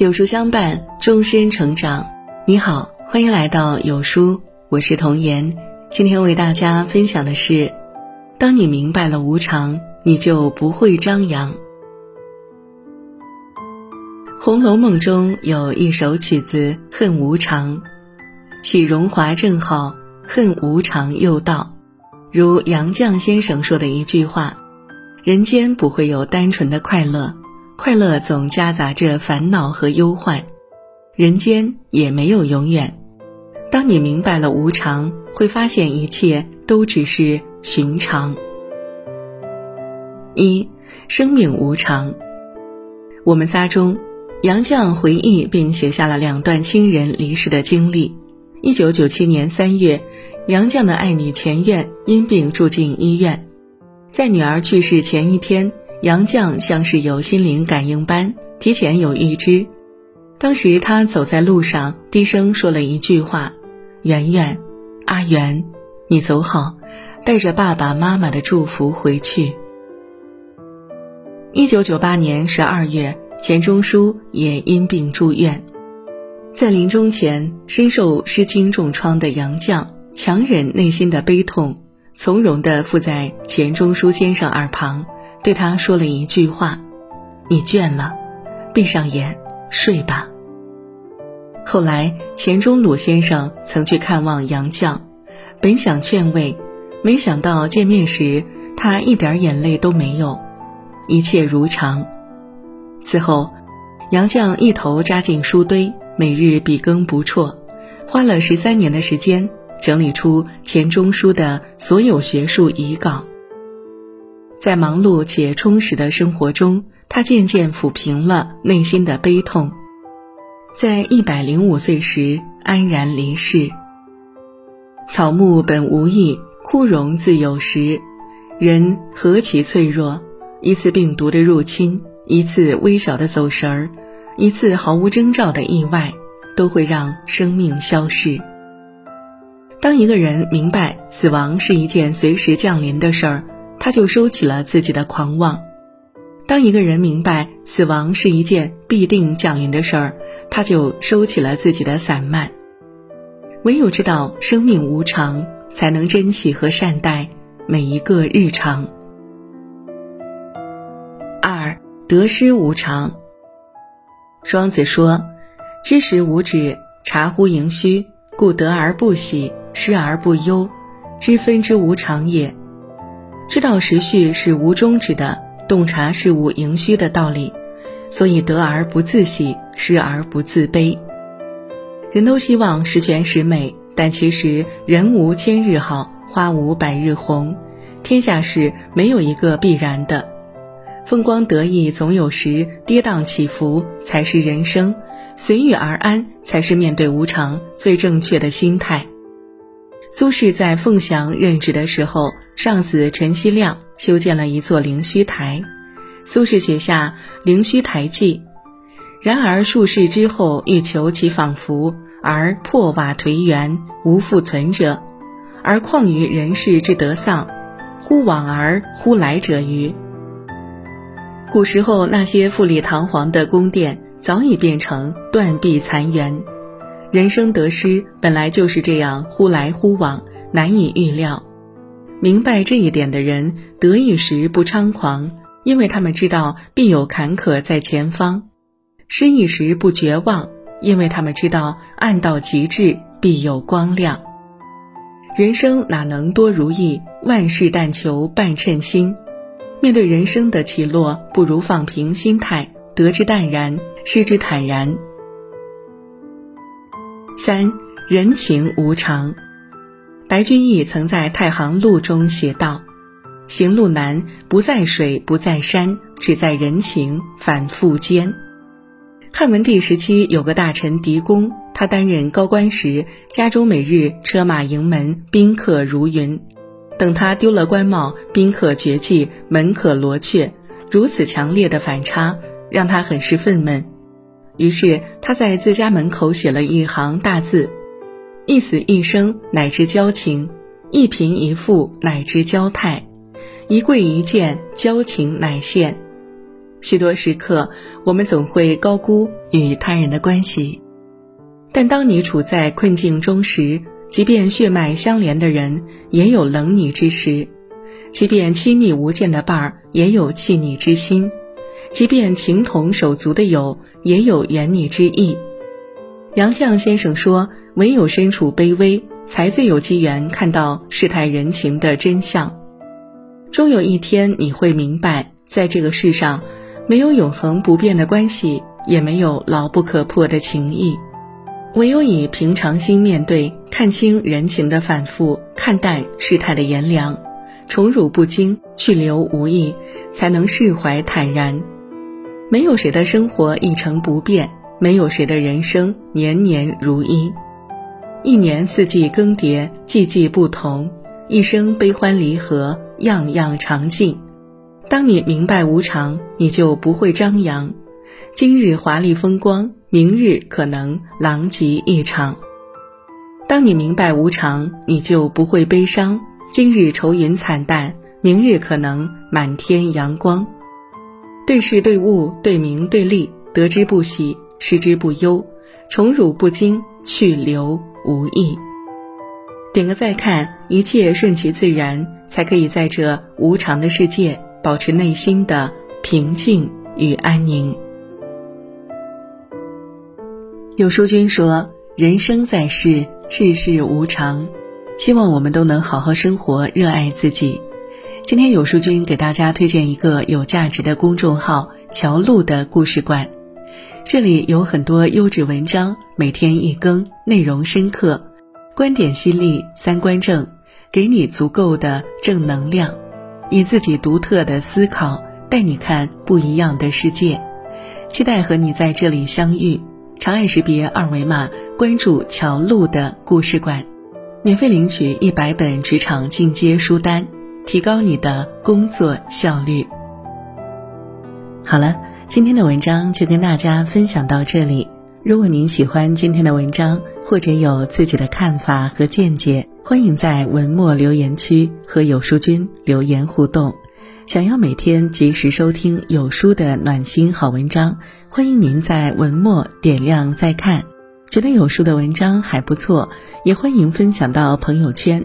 有书相伴，终身成长。你好，欢迎来到有书，我是童言。今天为大家分享的是：当你明白了无常，你就不会张扬。《红楼梦》中有一首曲子《恨无常》，喜荣华正好，恨无常又到。如杨绛先生说的一句话：“人间不会有单纯的快乐。”快乐总夹杂着烦恼和忧患，人间也没有永远。当你明白了无常，会发现一切都只是寻常。一，生命无常。我们仨中，杨绛回忆并写下了两段亲人离世的经历。一九九七年三月，杨绛的爱女钱院因病住进医院，在女儿去世前一天。杨绛像是有心灵感应般，提前有预知。当时他走在路上，低声说了一句话：“圆圆，阿圆，你走好，带着爸爸妈妈的祝福回去。”一九九八年十二月，钱钟书也因病住院，在临终前，深受失亲重创的杨绛强忍内心的悲痛，从容地附在钱钟书先生耳旁。对他说了一句话：“你倦了，闭上眼睡吧。”后来，钱钟鲁先生曾去看望杨绛，本想劝慰，没想到见面时他一点眼泪都没有，一切如常。此后，杨绛一头扎进书堆，每日笔耕不辍，花了十三年的时间整理出钱钟书的所有学术遗稿。在忙碌且充实的生活中，他渐渐抚平了内心的悲痛，在一百零五岁时安然离世。草木本无意，枯荣自有时。人何其脆弱，一次病毒的入侵，一次微小的走神儿，一次毫无征兆的意外，都会让生命消逝。当一个人明白死亡是一件随时降临的事儿。他就收起了自己的狂妄。当一个人明白死亡是一件必定降临的事儿，他就收起了自己的散漫。唯有知道生命无常，才能珍惜和善待每一个日常。二得失无常。庄子说：“知时无止，察乎盈虚，故得而不喜，失而不忧，知分之无常也。”知道时序是无终止的，洞察事物盈虚的道理，所以得而不自喜，失而不自悲。人都希望十全十美，但其实人无千日好，花无百日红，天下事没有一个必然的。风光得意总有时，跌宕起伏才是人生，随遇而安才是面对无常最正确的心态。苏轼在凤翔任职的时候，上司陈希亮修建了一座灵虚台，苏轼写下《灵虚台记》。然而数世之后，欲求其仿佛，而破瓦颓垣，无复存者。而况于人世之得丧，忽往而忽来者欤？古时候那些富丽堂皇的宫殿，早已变成断壁残垣。人生得失本来就是这样，忽来忽往，难以预料。明白这一点的人，得意时不猖狂，因为他们知道必有坎坷在前方；失意时不绝望，因为他们知道暗到极致必有光亮。人生哪能多如意？万事但求半称心。面对人生的起落，不如放平心态，得之淡然，失之坦然。三人情无常，白居易曾在《太行路》中写道：“行路难，不在水，不在山，只在人情反复间。”汉文帝时期有个大臣狄公，他担任高官时，家中每日车马迎门，宾客如云；等他丢了官帽，宾客绝迹，门可罗雀。如此强烈的反差，让他很是愤懑。于是他在自家门口写了一行大字：“一死一生乃知交情，一贫一富乃知交态，一贵一贱交情乃现。”许多时刻，我们总会高估与他人的关系。但当你处在困境中时，即便血脉相连的人，也有冷你之时；即便亲密无间的伴儿，也有弃你之心；即便情同手足的友，也有言你之意。杨绛先生说：“唯有身处卑微，才最有机缘看到世态人情的真相。终有一天，你会明白，在这个世上，没有永恒不变的关系，也没有牢不可破的情谊。”唯有以平常心面对，看清人情的反复，看淡世态的炎凉，宠辱不惊，去留无意，才能释怀坦然。没有谁的生活一成不变，没有谁的人生年年如一。一年四季更迭，季季不同；一生悲欢离合，样样常尽。当你明白无常，你就不会张扬。今日华丽风光。明日可能狼藉一场。当你明白无常，你就不会悲伤。今日愁云惨淡，明日可能满天阳光。对事对物对名对利，得之不喜，失之不忧，宠辱不惊，去留无意。点个再看，一切顺其自然，才可以在这无常的世界保持内心的平静与安宁。有书君说：“人生在世，世事无常，希望我们都能好好生活，热爱自己。”今天有书君给大家推荐一个有价值的公众号“乔路的故事馆”，这里有很多优质文章，每天一更，内容深刻，观点犀利，三观正，给你足够的正能量，以自己独特的思考带你看不一样的世界。期待和你在这里相遇。长按识别二维码关注乔路的故事馆，免费领取一百本职场进阶书单，提高你的工作效率。好了，今天的文章就跟大家分享到这里。如果您喜欢今天的文章，或者有自己的看法和见解，欢迎在文末留言区和有书君留言互动。想要每天及时收听有书的暖心好文章，欢迎您在文末点亮再看。觉得有书的文章还不错，也欢迎分享到朋友圈。